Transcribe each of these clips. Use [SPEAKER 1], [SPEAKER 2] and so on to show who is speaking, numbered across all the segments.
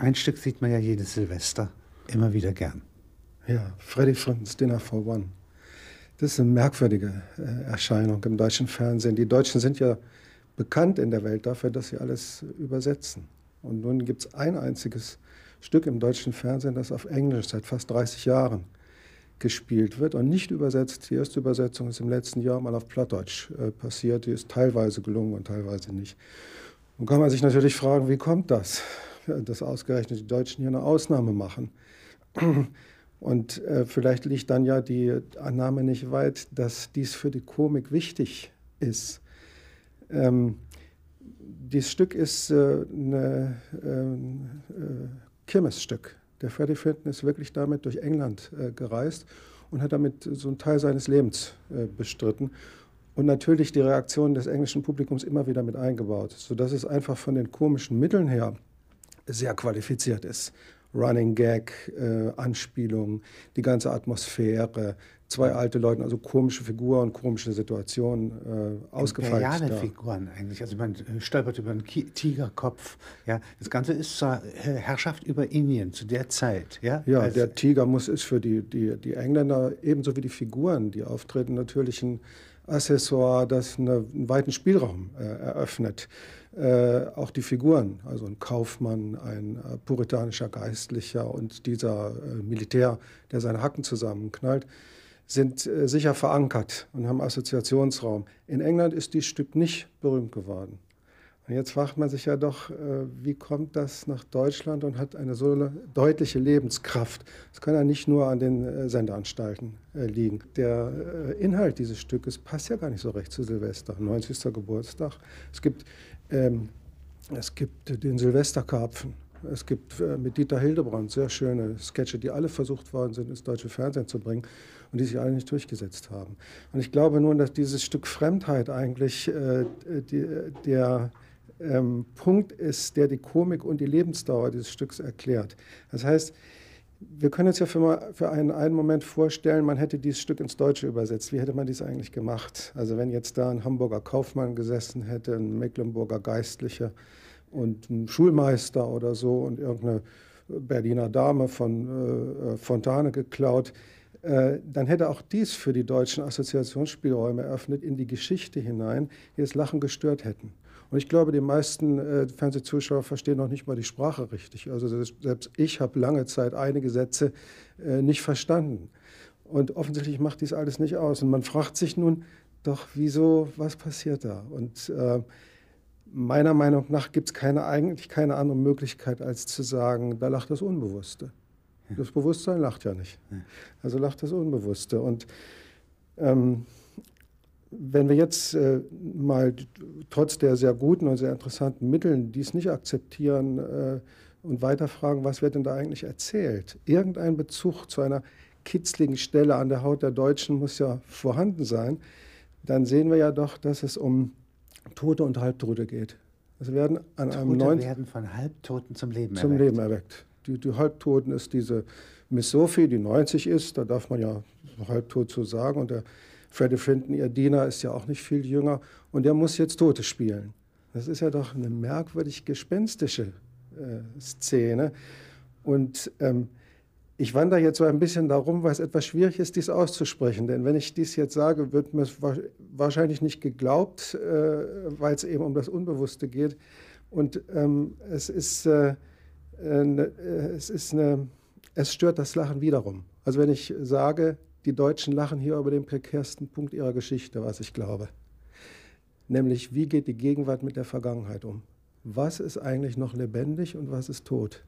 [SPEAKER 1] Ein Stück sieht man ja jedes Silvester immer wieder gern.
[SPEAKER 2] Ja, Freddy Frinton's Dinner for One. Das ist eine merkwürdige äh, Erscheinung im deutschen Fernsehen. Die Deutschen sind ja bekannt in der Welt dafür, dass sie alles übersetzen. Und nun gibt es ein einziges Stück im deutschen Fernsehen, das auf Englisch seit fast 30 Jahren gespielt wird und nicht übersetzt. Die erste Übersetzung ist im letzten Jahr mal auf Plattdeutsch äh, passiert. Die ist teilweise gelungen und teilweise nicht. Nun kann man sich natürlich fragen, wie kommt das, dass ausgerechnet die Deutschen hier eine Ausnahme machen. Und äh, vielleicht liegt dann ja die Annahme nicht weit, dass dies für die Komik wichtig ist. Ähm, dieses Stück ist äh, ein ähm, äh, Kirmesstück. Der Freddie Fenton ist wirklich damit durch England äh, gereist und hat damit so einen Teil seines Lebens äh, bestritten. Und natürlich die Reaktion des englischen Publikums immer wieder mit eingebaut, sodass es einfach von den komischen Mitteln her sehr qualifiziert ist. Running Gag, äh, Anspielungen, die ganze Atmosphäre, zwei alte Leute, also komische Figuren, komische Situationen äh, ausgefeilt.
[SPEAKER 1] Imperiale Figuren eigentlich. Also man äh, stolpert über einen Tigerkopf. Ja, das Ganze ist zur äh, Herrschaft über Indien zu der Zeit. Ja,
[SPEAKER 2] ja Als der Tiger muss ist für die, die, die Engländer ebenso wie die Figuren, die auftreten, natürlich ein Accessoire, das eine, einen weiten Spielraum äh, eröffnet. Äh, auch die Figuren, also ein Kaufmann, ein äh, puritanischer Geistlicher und dieser äh, Militär, der seine Hacken zusammenknallt, sind äh, sicher verankert und haben Assoziationsraum. In England ist dieses Stück nicht berühmt geworden. Und jetzt fragt man sich ja doch, äh, wie kommt das nach Deutschland und hat eine so deutliche Lebenskraft? Das kann ja nicht nur an den äh, Sendeanstalten äh, liegen. Der Inhalt dieses Stückes passt ja gar nicht so recht zu Silvester, 90. Geburtstag. Es gibt, ähm, es gibt den Silvesterkarpfen. Es gibt mit Dieter Hildebrand sehr schöne Sketche, die alle versucht worden sind, ins deutsche Fernsehen zu bringen und die sich alle nicht durchgesetzt haben. Und ich glaube nun, dass dieses Stück Fremdheit eigentlich äh, die, der ähm, Punkt ist, der die Komik und die Lebensdauer dieses Stücks erklärt. Das heißt, wir können uns ja für, für einen, einen Moment vorstellen, man hätte dieses Stück ins Deutsche übersetzt. Wie hätte man dies eigentlich gemacht? Also wenn jetzt da ein Hamburger Kaufmann gesessen hätte, ein Mecklenburger Geistlicher und ein Schulmeister oder so und irgendeine Berliner Dame von äh, Fontane geklaut, äh, dann hätte auch dies für die Deutschen Assoziationsspielräume eröffnet in die Geschichte hinein, die das Lachen gestört hätten. Und ich glaube, die meisten äh, Fernsehzuschauer verstehen noch nicht mal die Sprache richtig. Also selbst ich habe lange Zeit einige Sätze äh, nicht verstanden. Und offensichtlich macht dies alles nicht aus. Und man fragt sich nun, doch wieso, was passiert da? Und äh, meiner Meinung nach gibt es keine, eigentlich keine andere Möglichkeit, als zu sagen, da lacht das Unbewusste. Das Bewusstsein lacht ja nicht. Also lacht das Unbewusste. Und ähm, wenn wir jetzt äh, mal trotz der sehr guten und sehr interessanten Mitteln dies nicht akzeptieren äh, und weiterfragen, was wird denn da eigentlich erzählt? Irgendein Bezug zu einer kitzligen Stelle an der Haut der Deutschen muss ja vorhanden sein. Dann sehen wir ja doch, dass es um Tote und Halbtote geht.
[SPEAKER 1] Es werden an Tote einem neuen werden von Halbtoten zum Leben
[SPEAKER 2] zum erweckt. Leben erweckt. Die, die Halbtoten ist diese Miss Sophie, die 90 ist, da darf man ja halbtot zu sagen, und der Freddie Frinton, ihr Diener, ist ja auch nicht viel jünger und der muss jetzt Tote spielen. Das ist ja doch eine merkwürdig gespenstische äh, Szene. Und ähm, ich wandere jetzt so ein bisschen darum, weil es etwas schwierig ist, dies auszusprechen. Denn wenn ich dies jetzt sage, wird mir wahrscheinlich nicht geglaubt, äh, weil es eben um das Unbewusste geht. Und ähm, es ist, äh, äh, es ist eine, es stört das Lachen wiederum. Also wenn ich sage, die Deutschen lachen hier über den prekärsten Punkt ihrer Geschichte, was ich glaube. Nämlich, wie geht die Gegenwart mit der Vergangenheit um? Was ist eigentlich noch lebendig und was ist tot?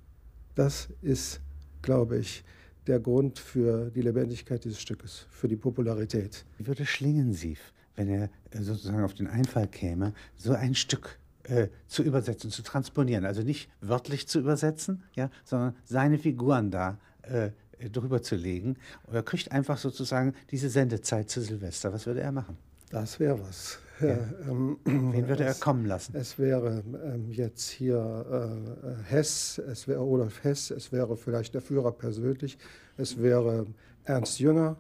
[SPEAKER 2] Das ist, glaube ich, der Grund für die Lebendigkeit dieses Stückes, für die Popularität.
[SPEAKER 1] Wie würde Schlingensief, wenn er äh, sozusagen auf den Einfall käme, so ein Stück äh, zu übersetzen, zu transponieren, also nicht wörtlich zu übersetzen, ja, sondern seine Figuren da äh, drüber zu legen. Er kriegt einfach sozusagen diese Sendezeit zu Silvester. Was würde er machen?
[SPEAKER 2] Das wäre was.
[SPEAKER 1] Ja. Ähm, Wen würde er kommen lassen?
[SPEAKER 2] Es wäre ähm, jetzt hier äh, Hess, es wäre Olaf Hess, es wäre vielleicht der Führer persönlich, es wäre Ernst Jünger,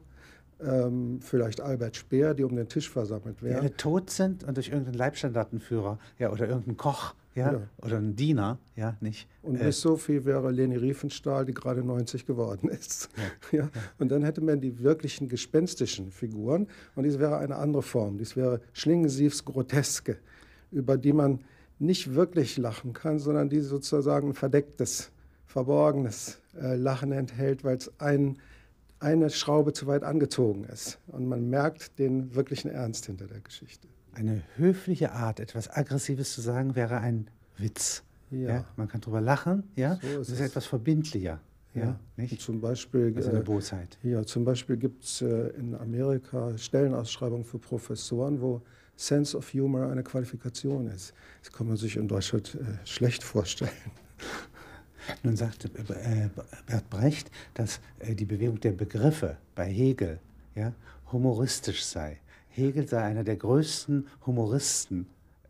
[SPEAKER 2] ähm, vielleicht Albert Speer, die um den Tisch versammelt wären.
[SPEAKER 1] Die alle tot sind und durch irgendeinen Leibstandartenführer ja, oder irgendeinen Koch ja, ja, oder ein Diener, ja, nicht.
[SPEAKER 2] Und äh, bis Sophie wäre Leni Riefenstahl, die gerade 90 geworden ist. Ja, ja. Und dann hätte man die wirklichen gespenstischen Figuren und dies wäre eine andere Form. Dies wäre Schlingensiefs Groteske, über die man nicht wirklich lachen kann, sondern die sozusagen ein verdecktes, verborgenes äh, Lachen enthält, weil es ein, eine Schraube zu weit angezogen ist. Und man merkt den wirklichen Ernst hinter der Geschichte.
[SPEAKER 1] Eine höfliche Art, etwas Aggressives zu sagen, wäre ein Witz. Ja. ja man kann darüber lachen, ja. So ist das ist es. etwas verbindlicher. Ja,
[SPEAKER 2] nicht? Zum Beispiel,
[SPEAKER 1] also eine äh, Bosheit.
[SPEAKER 2] Ja, zum Beispiel gibt es äh, in Amerika Stellenausschreibungen für Professoren, wo Sense of Humor eine Qualifikation ist. Das kann man sich in Deutschland äh, schlecht vorstellen.
[SPEAKER 1] Nun sagte Bert Brecht, dass die Bewegung der Begriffe bei Hegel ja, humoristisch sei. Hegel sei einer der größten Humoristen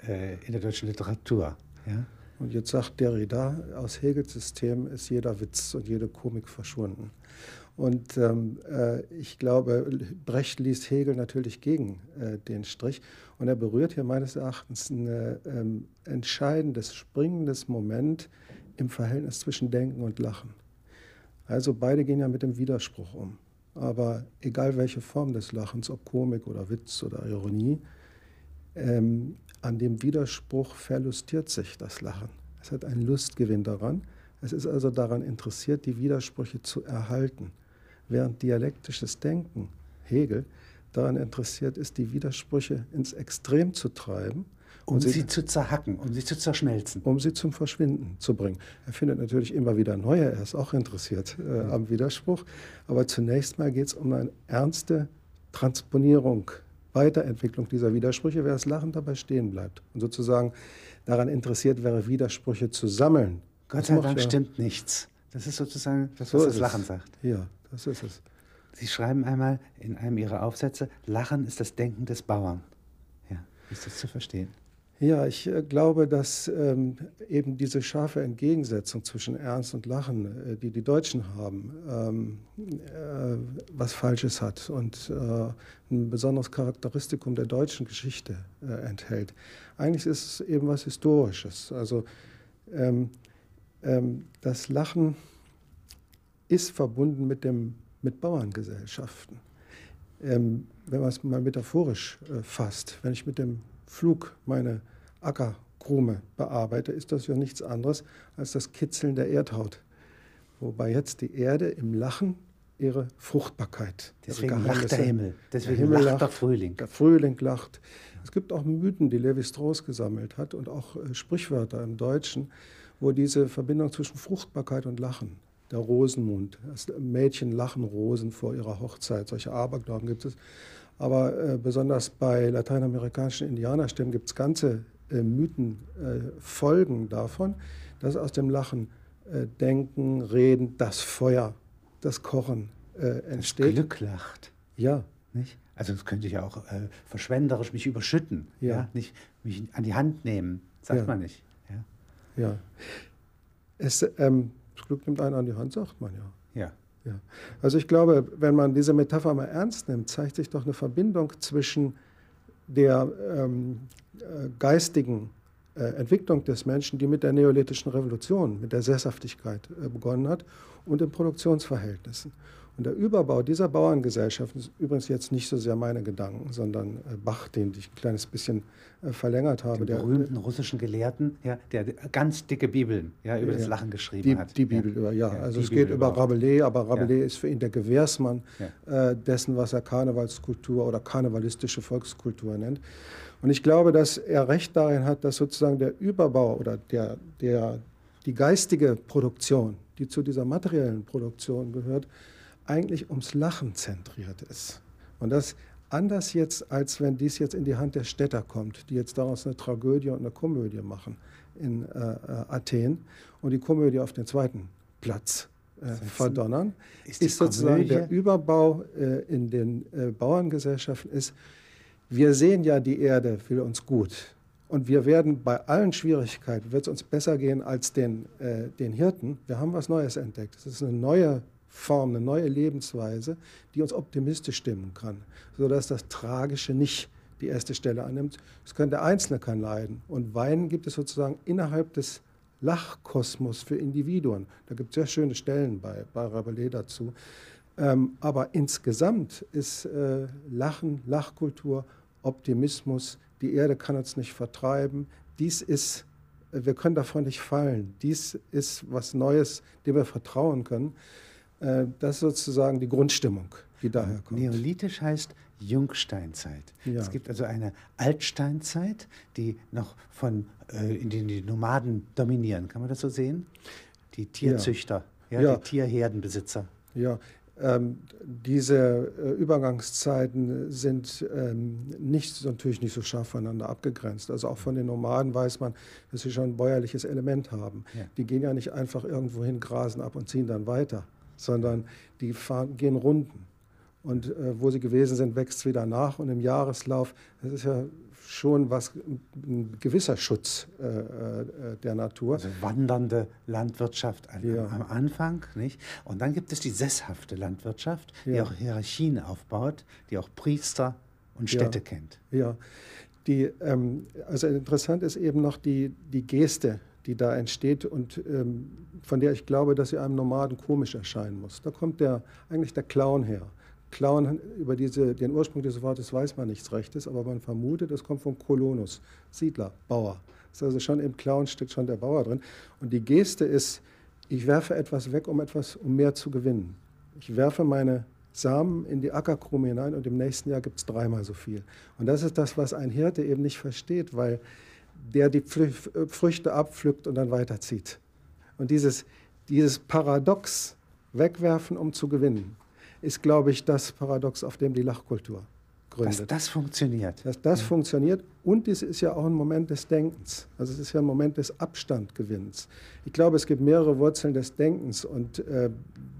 [SPEAKER 1] äh, in der deutschen Literatur. Ja?
[SPEAKER 2] Und jetzt sagt Derrida, aus Hegels System ist jeder Witz und jede Komik verschwunden. Und ähm, äh, ich glaube, Brecht liest Hegel natürlich gegen äh, den Strich. Und er berührt hier meines Erachtens ein ähm, entscheidendes, springendes Moment im Verhältnis zwischen Denken und Lachen. Also beide gehen ja mit dem Widerspruch um. Aber egal welche Form des Lachens, ob Komik oder Witz oder Ironie, ähm, an dem Widerspruch verlustiert sich das Lachen. Es hat einen Lustgewinn daran. Es ist also daran interessiert, die Widersprüche zu erhalten. Während dialektisches Denken, Hegel, daran interessiert ist, die Widersprüche ins Extrem zu treiben
[SPEAKER 1] um sie, sie, zu zerhacken, um sie zu zerschmelzen.
[SPEAKER 2] Um sie zum Verschwinden zu bringen. Er findet natürlich immer wieder neue, er ist auch interessiert äh, am Widerspruch. Aber zunächst mal geht es um eine ernste Transponierung, Weiterentwicklung dieser Widersprüche, wer das Lachen dabei stehen bleibt. Und sozusagen daran interessiert wäre, Widersprüche zu sammeln.
[SPEAKER 1] Gott sei Dank stimmt nichts. Das ist sozusagen das, was so das Lachen sagt.
[SPEAKER 2] Ja, das ist es.
[SPEAKER 1] Sie schreiben einmal in einem Ihrer Aufsätze, Lachen ist das Denken des Bauern. Ja, ist das zu verstehen?
[SPEAKER 2] Ja, ich äh, glaube, dass ähm, eben diese scharfe Entgegensetzung zwischen Ernst und Lachen, äh, die die Deutschen haben, ähm, äh, was Falsches hat und äh, ein besonderes Charakteristikum der deutschen Geschichte äh, enthält. Eigentlich ist es eben was Historisches. Also ähm, ähm das Lachen ist verbunden mit, dem, mit Bauerngesellschaften. Ähm, wenn man es mal metaphorisch äh, fasst, wenn ich mit dem Flug meine Ackerkrume bearbeite, ist das ja nichts anderes als das Kitzeln der Erdhaut. Wobei jetzt die Erde im Lachen ihre Fruchtbarkeit.
[SPEAKER 1] Deswegen lacht der Himmel. Deswegen der Himmel lacht, der Frühling.
[SPEAKER 2] Der Frühling lacht. Es gibt auch Mythen, die Levi Strauss gesammelt hat und auch äh, Sprichwörter im Deutschen, wo diese Verbindung zwischen Fruchtbarkeit und Lachen, der Rosenmund, Mädchen lachen Rosen vor ihrer Hochzeit, solche Aberglauben gibt es. Aber äh, besonders bei lateinamerikanischen Indianerstämmen gibt es ganze äh, Mythen äh, folgen davon, dass aus dem Lachen äh, Denken, Reden, das Feuer, das Kochen äh, entsteht. Das
[SPEAKER 1] Glück lacht.
[SPEAKER 2] Ja.
[SPEAKER 1] Nicht? Also das könnte ich ja auch äh, verschwenderisch mich überschütten, ja. ja. Nicht mich an die Hand nehmen, sagt ja. man nicht.
[SPEAKER 2] Ja. ja. Es, ähm, das Glück nimmt einen an die Hand, sagt man
[SPEAKER 1] ja. Ja.
[SPEAKER 2] Ja. Also ich glaube, wenn man diese Metapher mal ernst nimmt, zeigt sich doch eine Verbindung zwischen der ähm, äh, geistigen äh, Entwicklung des Menschen, die mit der neolithischen Revolution, mit der Sesshaftigkeit äh, begonnen hat, und den Produktionsverhältnissen. Und der Überbau dieser Bauerngesellschaften ist übrigens jetzt nicht so sehr meine Gedanken, sondern äh, Bach, den ich ein kleines bisschen äh, verlängert habe.
[SPEAKER 1] Den der berühmten russischen Gelehrten, ja, der ganz dicke Bibeln ja, über ja, das Lachen geschrieben
[SPEAKER 2] die,
[SPEAKER 1] hat.
[SPEAKER 2] Die Bibel, ja, ja. also es geht über Rabelais, aber Rabelais ist für ihn der Gewährsmann äh, dessen, was er Karnevalskultur oder karnevalistische Volkskultur nennt. Und ich glaube, dass er recht darin hat, dass sozusagen der Überbau oder der, der, die geistige Produktion, die zu dieser materiellen Produktion gehört, eigentlich ums Lachen zentriert ist. Und das anders jetzt, als wenn dies jetzt in die Hand der Städter kommt, die jetzt daraus eine Tragödie und eine Komödie machen in äh, äh Athen und die Komödie auf den zweiten Platz äh, verdonnern, ist, ist sozusagen der Überbau äh, in den äh, Bauerngesellschaften ist, wir sehen ja, die Erde will uns gut. Und wir werden bei allen Schwierigkeiten, wird es uns besser gehen als den, äh, den Hirten. Wir haben was Neues entdeckt. Es ist eine neue Form, eine neue Lebensweise, die uns optimistisch stimmen kann, sodass das Tragische nicht die erste Stelle annimmt. Es kann der Einzelne kann leiden. Und Weinen gibt es sozusagen innerhalb des Lachkosmos für Individuen. Da gibt es sehr schöne Stellen bei, bei Rabelais dazu. Ähm, aber insgesamt ist äh, Lachen, Lachkultur, Optimismus, die Erde kann uns nicht vertreiben. Dies ist, wir können davon nicht fallen. Dies ist was Neues, dem wir vertrauen können. Äh, das ist sozusagen die Grundstimmung, die daher kommt.
[SPEAKER 1] Neolithisch heißt Jungsteinzeit. Ja. Es gibt also eine Altsteinzeit, die noch von, äh, in denen die Nomaden dominieren. Kann man das so sehen? Die Tierzüchter, ja. ja, ja. die Tierherdenbesitzer.
[SPEAKER 2] Ja, ähm, diese äh, Übergangszeiten sind ähm, nicht, natürlich nicht so scharf voneinander abgegrenzt. Also auch von den Nomaden weiß man, dass sie schon ein bäuerliches Element haben. Ja. Die gehen ja nicht einfach irgendwo hin, grasen ab und ziehen dann weiter, sondern die fahren, gehen Runden. Und äh, wo sie gewesen sind, wächst es wieder nach. Und im Jahreslauf, das ist ja schon was, ein gewisser Schutz äh, äh, der Natur.
[SPEAKER 1] Also wandernde Landwirtschaft an, ja. am Anfang, nicht? Und dann gibt es die sesshafte Landwirtschaft, die ja. auch Hierarchien aufbaut, die auch Priester und Städte
[SPEAKER 2] ja.
[SPEAKER 1] kennt.
[SPEAKER 2] Ja, die, ähm, also interessant ist eben noch die, die Geste, die da entsteht und ähm, von der ich glaube, dass sie einem Nomaden komisch erscheinen muss. Da kommt der, eigentlich der Clown her. Clown, über diese, den Ursprung dieses Wortes weiß man nichts Rechtes, aber man vermutet, es kommt von Kolonus, Siedler, Bauer. Das ist also schon im Clown steckt schon der Bauer drin. Und die Geste ist, ich werfe etwas weg, um etwas, um mehr zu gewinnen. Ich werfe meine Samen in die Ackerkrume hinein und im nächsten Jahr gibt es dreimal so viel. Und das ist das, was ein Hirte eben nicht versteht, weil der die Früchte abpflückt und dann weiterzieht. Und dieses, dieses Paradox, wegwerfen, um zu gewinnen, ist, glaube ich, das Paradox, auf dem die Lachkultur gründet.
[SPEAKER 1] Dass das funktioniert.
[SPEAKER 2] Dass das ja. funktioniert und es ist ja auch ein Moment des Denkens. Also es ist ja ein Moment des Abstandgewinns. Ich glaube, es gibt mehrere Wurzeln des Denkens und äh,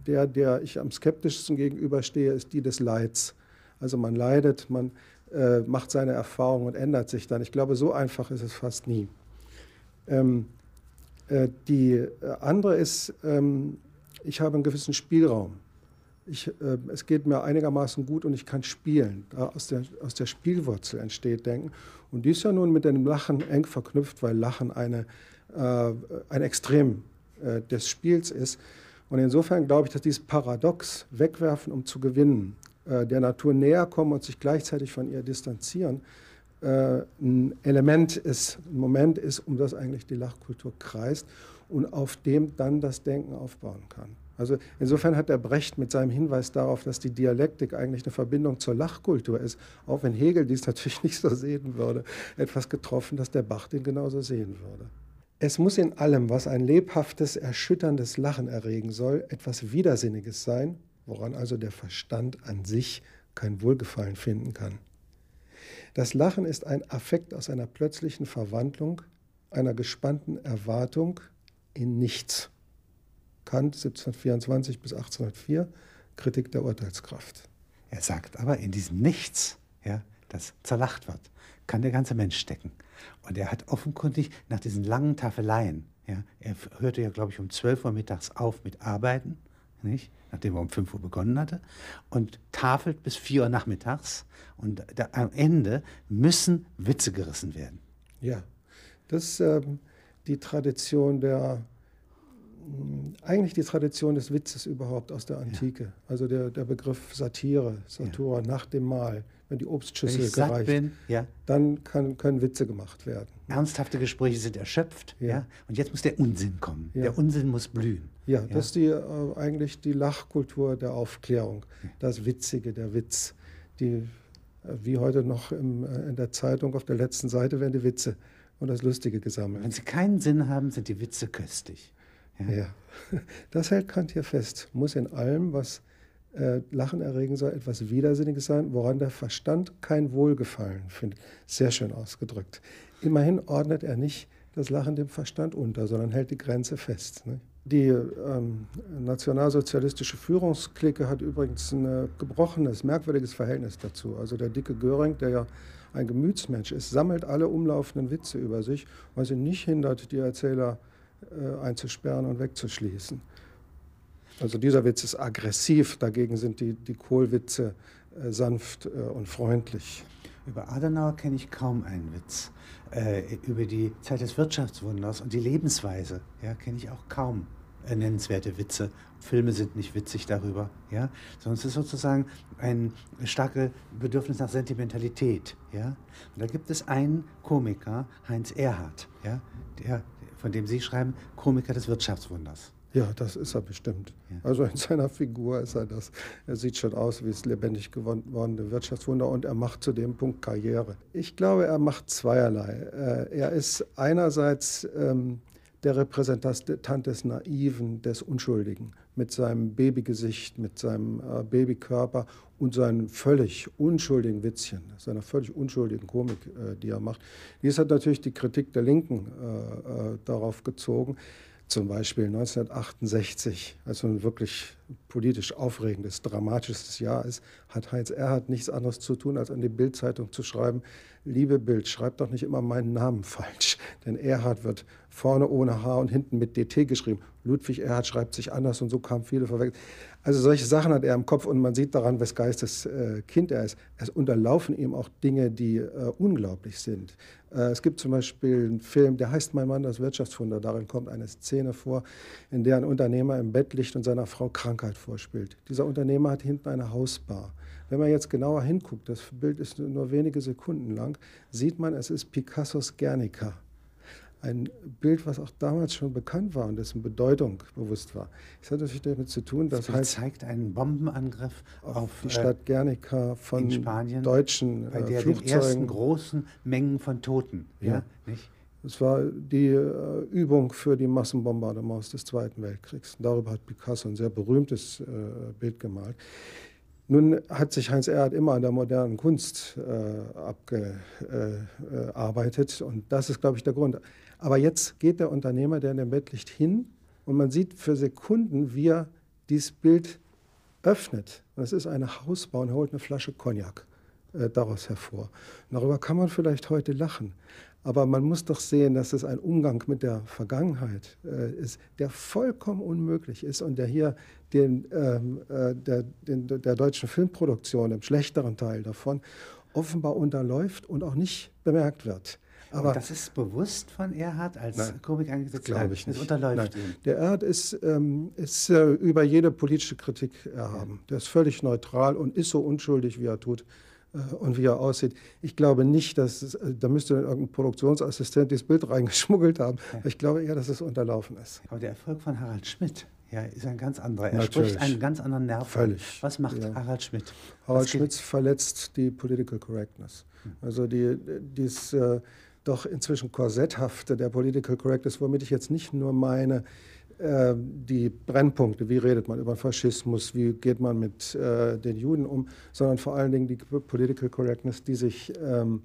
[SPEAKER 2] der, der ich am skeptischsten gegenüberstehe, ist die des Leids. Also man leidet, man äh, macht seine Erfahrungen und ändert sich dann. Ich glaube, so einfach ist es fast nie. Ähm, äh, die äh, andere ist, ähm, ich habe einen gewissen Spielraum ich, äh, es geht mir einigermaßen gut und ich kann spielen. Da aus, der, aus der Spielwurzel entsteht Denken. Und die ist ja nun mit dem Lachen eng verknüpft, weil Lachen eine, äh, ein Extrem äh, des Spiels ist. Und insofern glaube ich, dass dieses Paradox, wegwerfen, um zu gewinnen, der Natur näher kommen und sich gleichzeitig von ihr distanzieren, äh, ein Element ist, ein Moment ist, um das eigentlich die Lachkultur kreist und auf dem dann das Denken aufbauen kann. Also insofern hat der Brecht mit seinem Hinweis darauf, dass die Dialektik eigentlich eine Verbindung zur Lachkultur ist, auch wenn Hegel dies natürlich nicht so sehen würde, etwas getroffen, dass der Bach den genauso sehen würde. Es muss in allem, was ein lebhaftes, erschütterndes Lachen erregen soll, etwas Widersinniges sein, woran also der Verstand an sich kein Wohlgefallen finden kann. Das Lachen ist ein Affekt aus einer plötzlichen Verwandlung, einer gespannten Erwartung in nichts. Kant 1724 bis 1804, Kritik der Urteilskraft.
[SPEAKER 1] Er sagt aber, in diesem Nichts, ja, das zerlacht wird, kann der ganze Mensch stecken. Und er hat offenkundig nach diesen langen Tafeleien, ja, er hörte ja, glaube ich, um 12 Uhr mittags auf mit Arbeiten, nicht? Nachdem er um 5 Uhr begonnen hatte, und tafelt bis 4 Uhr nachmittags. Und da, am Ende müssen Witze gerissen werden.
[SPEAKER 2] Ja, das ist ähm, die Tradition der eigentlich die Tradition des Witzes überhaupt aus der Antike. Ja. Also der, der Begriff Satire, Satura, ja. nach dem Mahl, wenn die Obstschüssel wenn gereicht, bin, ja. dann kann, können Witze gemacht werden.
[SPEAKER 1] Ernsthafte Gespräche sind erschöpft, ja. Und jetzt muss der Unsinn kommen. Der Unsinn muss blühen.
[SPEAKER 2] Ja, das ist die, äh, eigentlich die Lachkultur der Aufklärung, das Witzige, der Witz. Die, äh, wie heute noch im, äh, in der Zeitung auf der letzten Seite werden die Witze und das Lustige gesammelt.
[SPEAKER 1] Wenn sie keinen Sinn haben, sind die Witze köstlich.
[SPEAKER 2] Ja. ja. Das hält Kant hier fest. Muss in allem, was äh, Lachen erregen soll, etwas Widersinniges sein, woran der Verstand kein Wohlgefallen findet. Sehr schön ausgedrückt. Immerhin ordnet er nicht das Lachen dem Verstand unter, sondern hält die Grenze fest. Ne? Die ähm, nationalsozialistische Führungsklicke hat übrigens ein gebrochenes, merkwürdiges Verhältnis dazu. Also der dicke Göring, der ja ein Gemütsmensch ist, sammelt alle umlaufenden Witze über sich, was ihn nicht hindert, die Erzähler äh, einzusperren und wegzuschließen. Also dieser Witz ist aggressiv, dagegen sind die, die Kohlwitze äh, sanft äh, und freundlich.
[SPEAKER 1] Über Adenauer kenne ich kaum einen Witz. Äh, über die Zeit des Wirtschaftswunders und die Lebensweise ja, kenne ich auch kaum äh, nennenswerte Witze. Filme sind nicht witzig darüber, ja, sondern es ist sozusagen ein starkes Bedürfnis nach Sentimentalität, ja. Und da gibt es einen Komiker, Heinz Erhardt, ja, der, von dem Sie schreiben, Komiker des Wirtschaftswunders.
[SPEAKER 2] Ja, das ist er bestimmt. Ja. Also in seiner Figur ist er das. Er sieht schon aus wie das lebendig gewordene Wirtschaftswunder und er macht zu dem Punkt Karriere. Ich glaube, er macht zweierlei. Äh, er ist einerseits ähm, der Repräsentant des Naiven, des Unschuldigen, mit seinem Babygesicht, mit seinem äh, Babykörper und seinen völlig unschuldigen Witzchen, seiner völlig unschuldigen Komik, äh, die er macht. Dies hat natürlich die Kritik der Linken äh, äh darauf gezogen zum Beispiel 1968, also ein wirklich politisch aufregendes, dramatisches Jahr ist, hat Heinz Erhardt nichts anderes zu tun, als an die Bildzeitung zu schreiben, liebe Bild, schreibt doch nicht immer meinen Namen falsch, denn Erhard wird vorne ohne H und hinten mit DT geschrieben. Ludwig Erhard schreibt sich anders und so kamen viele verwechselt. Also solche Sachen hat er im Kopf und man sieht daran, wes Geistes äh, Kind er ist. Es unterlaufen ihm auch Dinge, die äh, unglaublich sind. Äh, es gibt zum Beispiel einen Film, der heißt Mein Mann, das Wirtschaftswunder. Darin kommt eine Szene vor, in der ein Unternehmer im Bett liegt und seiner Frau Krankheit vorspielt. Dieser Unternehmer hat hinten eine Hausbar. Wenn man jetzt genauer hinguckt, das Bild ist nur wenige Sekunden lang, sieht man, es ist Picassos Guernica. Ein Bild, was auch damals schon bekannt war und dessen Bedeutung bewusst war. Es hat natürlich damit zu tun, dass
[SPEAKER 1] das heißt, zeigt einen Bombenangriff auf, auf
[SPEAKER 2] die Stadt äh, Guernica von Spanien, deutschen
[SPEAKER 1] bei der äh, Flugzeugen. Den ersten großen Mengen von Toten. Ja, ja nicht?
[SPEAKER 2] Es war die äh, Übung für die Massenbombardements des Zweiten Weltkriegs. darüber hat Picasso ein sehr berühmtes äh, Bild gemalt. Nun hat sich Heinz Erhardt immer an der modernen Kunst äh, abgearbeitet äh, und das ist, glaube ich, der Grund. Aber jetzt geht der Unternehmer, der in dem Bett liegt, hin und man sieht für Sekunden, wie er dieses Bild öffnet. Und es ist eine Hausbau und holt eine Flasche Cognac äh, daraus hervor. Und darüber kann man vielleicht heute lachen. Aber man muss doch sehen, dass es ein Umgang mit der Vergangenheit äh, ist, der vollkommen unmöglich ist und der hier den, ähm, äh, der, den, der deutschen Filmproduktion, im schlechteren Teil davon, offenbar unterläuft und auch nicht bemerkt wird.
[SPEAKER 1] Aber und das ist bewusst von Erhard als nein, Komik eingesetzt?
[SPEAKER 2] Glaube ich nicht.
[SPEAKER 1] Das unterläuft nein. ihm.
[SPEAKER 2] Der Erhard ist, ähm, ist äh, über jede politische Kritik erhaben. Ja. Der ist völlig neutral und ist so unschuldig, wie er tut. Äh, und wie er aussieht. Ich glaube nicht, dass es, äh, da müsste irgendein Produktionsassistent dieses Bild reingeschmuggelt haben. Ja. Ich glaube eher, dass es unterlaufen ist.
[SPEAKER 1] Aber der Erfolg von Harald Schmidt ja, ist ein ganz anderer. Er Natürlich. spricht einen ganz anderen Nerv.
[SPEAKER 2] Völlig.
[SPEAKER 1] Was macht ja. Harald Schmidt?
[SPEAKER 2] Harald Schmidt verletzt die Political Correctness. Hm. Also die, dies äh, doch inzwischen Korsetthafte der Political Correctness, womit ich jetzt nicht nur meine, äh, die Brennpunkte, wie redet man über Faschismus, wie geht man mit äh, den Juden um, sondern vor allen Dingen die Political Correctness, die sich ähm,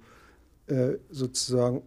[SPEAKER 2] äh, sozusagen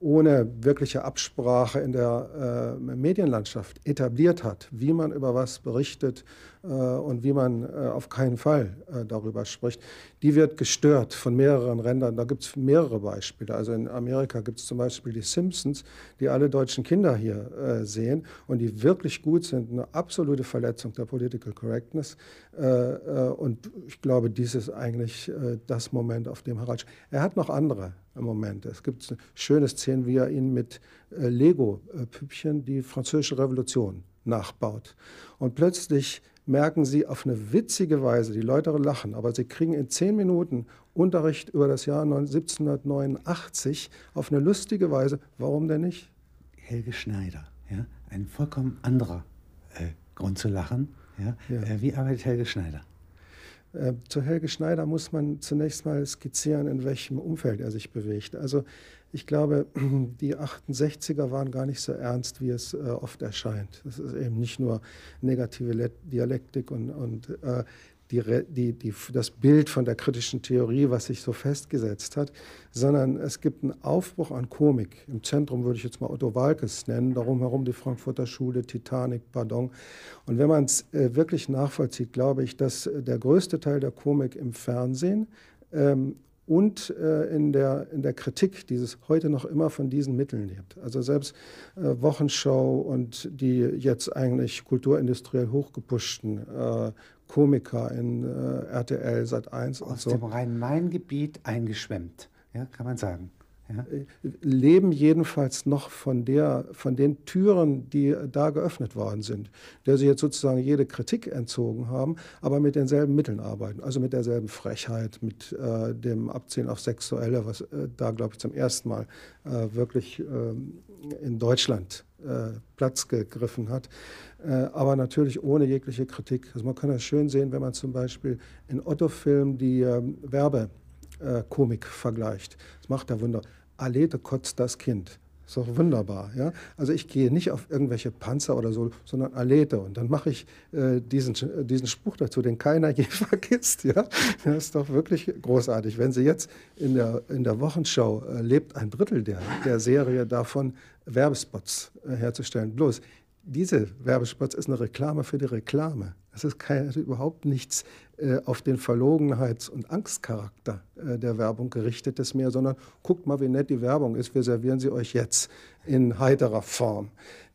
[SPEAKER 2] ohne wirkliche Absprache in der äh, Medienlandschaft etabliert hat, wie man über was berichtet und wie man äh, auf keinen Fall äh, darüber spricht, die wird gestört von mehreren Rändern. Da gibt es mehrere Beispiele. Also in Amerika gibt es zum Beispiel die Simpsons, die alle deutschen Kinder hier äh, sehen und die wirklich gut sind. Eine absolute Verletzung der Political Correctness. Äh, und ich glaube, dies ist eigentlich das Moment, auf dem Harald. Er hat noch andere im Moment. Es gibt schöne Szenen, wie er ihn mit äh, Lego-Püppchen die französische Revolution nachbaut. Und plötzlich merken sie auf eine witzige Weise, die Leute lachen, aber sie kriegen in zehn Minuten Unterricht über das Jahr 1789 auf eine lustige Weise. Warum denn nicht?
[SPEAKER 1] Helge Schneider, ja, ein vollkommen anderer äh, Grund zu lachen. Ja? ja. Äh, wie arbeitet Helge Schneider?
[SPEAKER 2] Äh, zu Helge Schneider muss man zunächst mal skizzieren, in welchem Umfeld er sich bewegt. Also ich glaube, die 68er waren gar nicht so ernst, wie es äh, oft erscheint. Es ist eben nicht nur negative Dialektik und, und äh, die, die, die, das Bild von der kritischen Theorie, was sich so festgesetzt hat, sondern es gibt einen Aufbruch an Komik. Im Zentrum würde ich jetzt mal Otto Walkes nennen, darum herum die Frankfurter Schule, Titanic, Pardon. Und wenn man es äh, wirklich nachvollzieht, glaube ich, dass der größte Teil der Komik im Fernsehen ähm, und äh, in, der, in der Kritik, die es heute noch immer von diesen Mitteln lebt. Also selbst äh, Wochenschau und die jetzt eigentlich kulturindustriell hochgepushten äh, Komiker in äh, RTL seit 1 und
[SPEAKER 1] Aus
[SPEAKER 2] so.
[SPEAKER 1] dem Rhein-Main-Gebiet eingeschwemmt, ja, kann man sagen. Ja.
[SPEAKER 2] Äh, leben jedenfalls noch von, der, von den Türen, die da geöffnet worden sind, der sie jetzt sozusagen jede Kritik entzogen haben, aber mit denselben Mitteln arbeiten, also mit derselben Frechheit, mit äh, dem Abzielen auf Sexuelle, was äh, da, glaube ich, zum ersten Mal äh, wirklich ähm, in Deutschland äh, Platz gegriffen hat, äh, aber natürlich ohne jegliche Kritik. Also man kann das schön sehen, wenn man zum Beispiel in Otto-Film die ähm, Werbe äh, Komik vergleicht. Das macht er Wunder. Alete kotzt das Kind. Ist doch wunderbar. Ja? Also ich gehe nicht auf irgendwelche Panzer oder so, sondern Alete. Und dann mache ich äh, diesen, diesen Spruch dazu, den keiner je vergisst. Ja? Das ist doch wirklich großartig. Wenn Sie jetzt in der, in der Wochenschau äh, lebt ein Drittel der, der Serie davon, Werbespots äh, herzustellen. Bloß diese Werbespots ist eine Reklame für die Reklame. Es ist kein, also überhaupt nichts äh, auf den Verlogenheits- und Angstcharakter äh, der Werbung gerichtetes mehr, sondern guckt mal, wie nett die Werbung ist. Wir servieren sie euch jetzt in heiterer Form.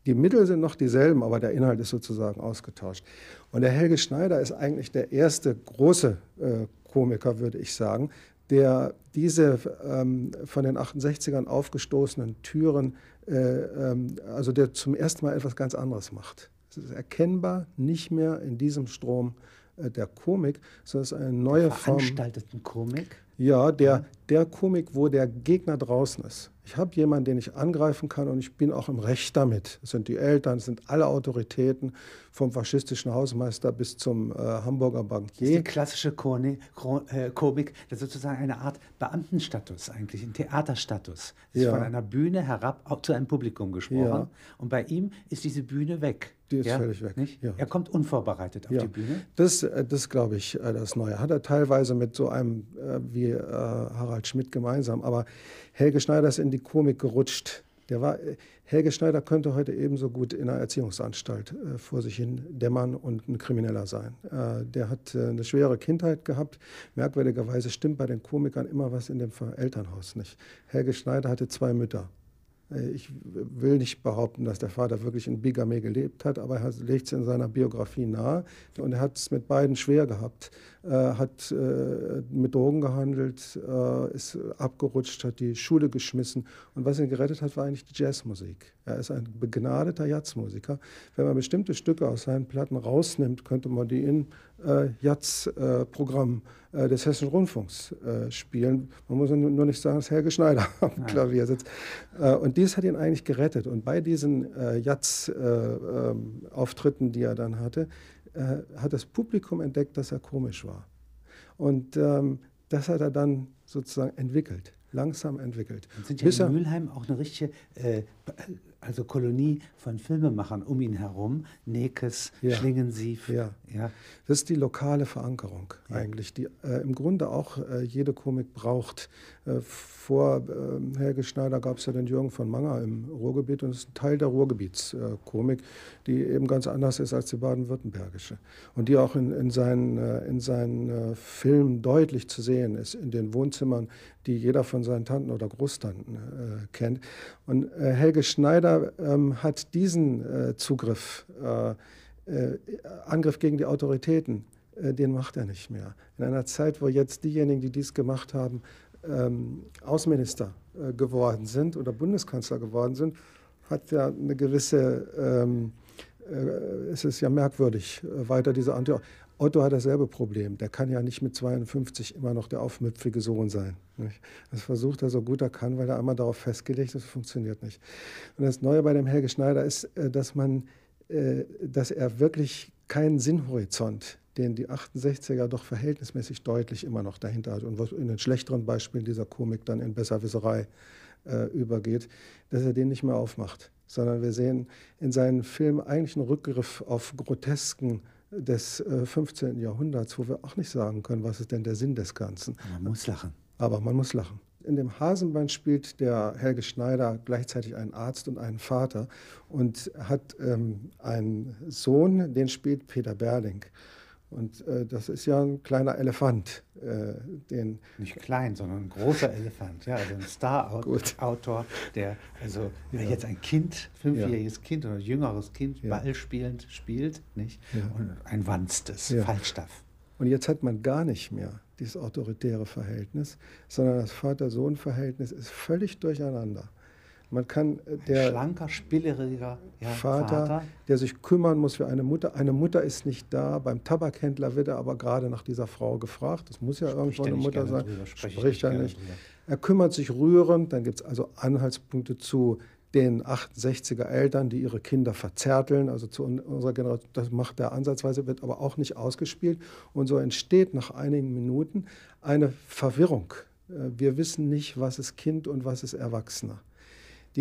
[SPEAKER 2] Die Mittel sind noch dieselben, aber der Inhalt ist sozusagen ausgetauscht. Und der Helge Schneider ist eigentlich der erste große äh, Komiker, würde ich sagen, der diese ähm, von den 68ern aufgestoßenen Türen, äh, ähm, also der zum ersten Mal etwas ganz anderes macht. Ist erkennbar nicht mehr in diesem Strom äh, der Komik, sondern es ist eine neue Form.
[SPEAKER 1] Veranstalteten Komik?
[SPEAKER 2] Ja, der, der Komik, wo der Gegner draußen ist. Ich habe jemanden, den ich angreifen kann und ich bin auch im Recht damit. Es sind die Eltern, es sind alle Autoritäten, vom faschistischen Hausmeister bis zum äh, Hamburger Bankier. Das ist
[SPEAKER 1] die klassische Komik, äh, Komik, das ist sozusagen eine Art Beamtenstatus eigentlich, ein Theaterstatus. Es ja. ist von einer Bühne herab auch zu einem Publikum gesprochen. Ja. Und bei ihm ist diese Bühne weg.
[SPEAKER 2] Die ist ja? völlig weg.
[SPEAKER 1] Ja. Er kommt unvorbereitet auf die Bühne.
[SPEAKER 2] Das, äh, das glaube ich, äh, das Neue. Hat er teilweise mit so einem wie Harald Schmidt gemeinsam. Aber Helge Schneider ist in die Komik gerutscht. Der war, Helge Schneider könnte heute ebenso gut in einer Erziehungsanstalt äh, vor sich hin dämmern und ein Krimineller sein. Äh, der hat äh, eine schwere Kindheit gehabt. Merkwürdigerweise stimmt bei den Komikern immer was in dem Elternhaus nicht. Helge Schneider hatte zwei Mütter. Äh, ich will nicht behaupten, dass der Vater wirklich in Bigamie gelebt hat, aber er legt es in seiner Biografie nahe. Und er hat es mit beiden schwer gehabt, äh, hat äh, mit Drogen gehandelt, äh, ist abgerutscht, hat die Schule geschmissen. Und was ihn gerettet hat, war eigentlich die Jazzmusik. Er ist ein begnadeter Jazzmusiker. Wenn man bestimmte Stücke aus seinen Platten rausnimmt, könnte man die in äh, Jazz-Programm äh, des Hessischen Rundfunks äh, spielen. Man muss nur nicht sagen, dass Helge Schneider am Klavier sitzt. Äh, und dies hat ihn eigentlich gerettet. Und bei diesen äh, Jazz-Auftritten, ähm, die er dann hatte, äh, hat das Publikum entdeckt, dass er komisch war. Und ähm, das hat er dann sozusagen entwickelt langsam entwickelt.
[SPEAKER 1] Und sind ja in Mülheim auch eine richtige äh, also Kolonie von Filmemachern um ihn herum, Nekes, ja. Schlingensief.
[SPEAKER 2] Ja. ja, das ist die lokale Verankerung ja. eigentlich, die äh, im Grunde auch äh, jede Komik braucht. Äh, vor ähm, Helge Schneider gab es ja den Jürgen von Manger im Ruhrgebiet und es ist ein Teil der Ruhrgebietskomik, die eben ganz anders ist als die baden-württembergische und die auch in, in seinen, äh, in seinen äh, Filmen deutlich zu sehen ist, in den Wohnzimmern, die jeder von seinen Tanten oder Großtanten kennt. Und Helge Schneider ähm, hat diesen Zugriff, Angriff gegen die Autoritäten, den macht er nicht mehr. In einer Zeit, wo jetzt diejenigen, die dies gemacht haben, ähm, Außenminister äh, geworden sind oder Bundeskanzler geworden sind, hat ja eine gewisse, ähm, äh, es ist ja merkwürdig, äh, weiter diese Anti. Otto hat dasselbe Problem. Der kann ja nicht mit 52 immer noch der aufmüpfige Sohn sein. Nicht? Das versucht er so gut er kann, weil er einmal darauf festgelegt ist, funktioniert nicht. Und das Neue bei dem Helge Schneider ist, äh, dass man, dass er wirklich keinen Sinnhorizont den die 68er doch verhältnismäßig deutlich immer noch dahinter hat und was in den schlechteren Beispielen dieser Komik dann in Besserwisserei äh, übergeht, dass er den nicht mehr aufmacht, sondern wir sehen in seinen Filmen eigentlich einen Rückgriff auf Grotesken des äh, 15. Jahrhunderts, wo wir auch nicht sagen können, was ist denn der Sinn des Ganzen.
[SPEAKER 1] Man muss lachen.
[SPEAKER 2] Aber man muss lachen. In dem Hasenbein spielt der Helge Schneider gleichzeitig einen Arzt und einen Vater und hat ähm, einen Sohn, den spielt Peter Berling. Und äh, das ist ja ein kleiner Elefant. Äh, den
[SPEAKER 1] Nicht klein, sondern ein großer Elefant. Ja, also ein Star-Autor, der also ja. jetzt ein Kind, fünfjähriges ja. Kind oder jüngeres Kind, ja. Ball spielend spielt, nicht? Und ein Wanstes, Falstaff.
[SPEAKER 2] Und jetzt hat man gar nicht mehr dieses autoritäre Verhältnis, sondern das Vater-Sohn-Verhältnis ist völlig durcheinander. Man kann
[SPEAKER 1] äh, der schlanker, spieleriger
[SPEAKER 2] ja, Vater, Vater, der sich kümmern muss für eine Mutter. Eine Mutter ist nicht da. Beim Tabakhändler wird er aber gerade nach dieser Frau gefragt. Das muss ja irgendwo eine Mutter sein. Drüber, Spricht er nicht. Drüber. Er kümmert sich rührend. Dann gibt es also Anhaltspunkte zu den 68er Eltern, die ihre Kinder verzärteln, also zu unserer Generation, das macht er ansatzweise, wird aber auch nicht ausgespielt. Und so entsteht nach einigen Minuten eine Verwirrung. Äh, wir wissen nicht, was ist Kind und was ist Erwachsener.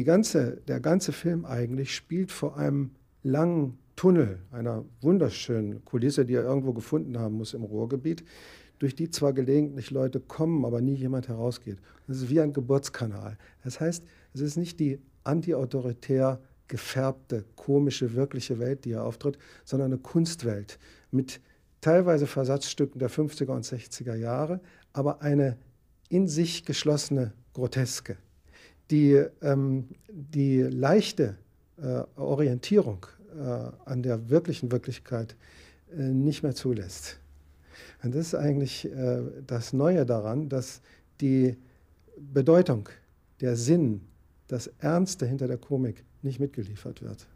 [SPEAKER 2] Ganze, der ganze Film eigentlich spielt vor einem langen Tunnel, einer wunderschönen Kulisse, die er irgendwo gefunden haben muss im Ruhrgebiet, durch die zwar gelegentlich Leute kommen, aber nie jemand herausgeht. Das ist wie ein Geburtskanal. Das heißt, es ist nicht die antiautoritär gefärbte, komische, wirkliche Welt, die er auftritt, sondern eine Kunstwelt mit teilweise Versatzstücken der 50er und 60er Jahre, aber eine in sich geschlossene Groteske die, ähm, die leichte äh, Orientierung äh, an der wirklichen Wirklichkeit äh, nicht mehr zulässt. Und das ist eigentlich äh, das Neue daran, dass die Bedeutung, der Sinn, das Ernste hinter der Komik nicht mitgeliefert wird.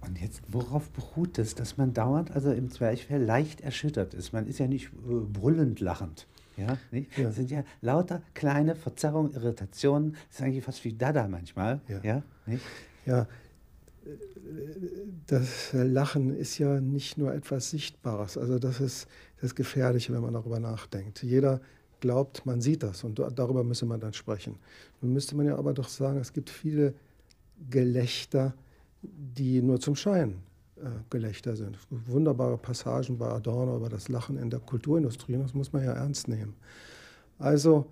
[SPEAKER 1] Und jetzt, worauf beruht es, dass man dauernd, also im Zwerchfell, leicht erschüttert ist? Man ist ja nicht äh, brüllend lachend. Ja, nicht? Ja. Das sind ja lauter kleine Verzerrungen, Irritationen. Das ist eigentlich fast wie Dada manchmal.
[SPEAKER 2] Ja, ja, nicht? ja das Lachen ist ja nicht nur etwas Sichtbares. Also das ist das Gefährliche, wenn man darüber nachdenkt. Jeder glaubt, man sieht das und darüber müsse man dann sprechen. Nun müsste man ja aber doch sagen, es gibt viele Gelächter, die nur zum Schein äh, Gelächter sind. Wunderbare Passagen bei Adorno über das Lachen in der Kulturindustrie, das muss man ja ernst nehmen. Also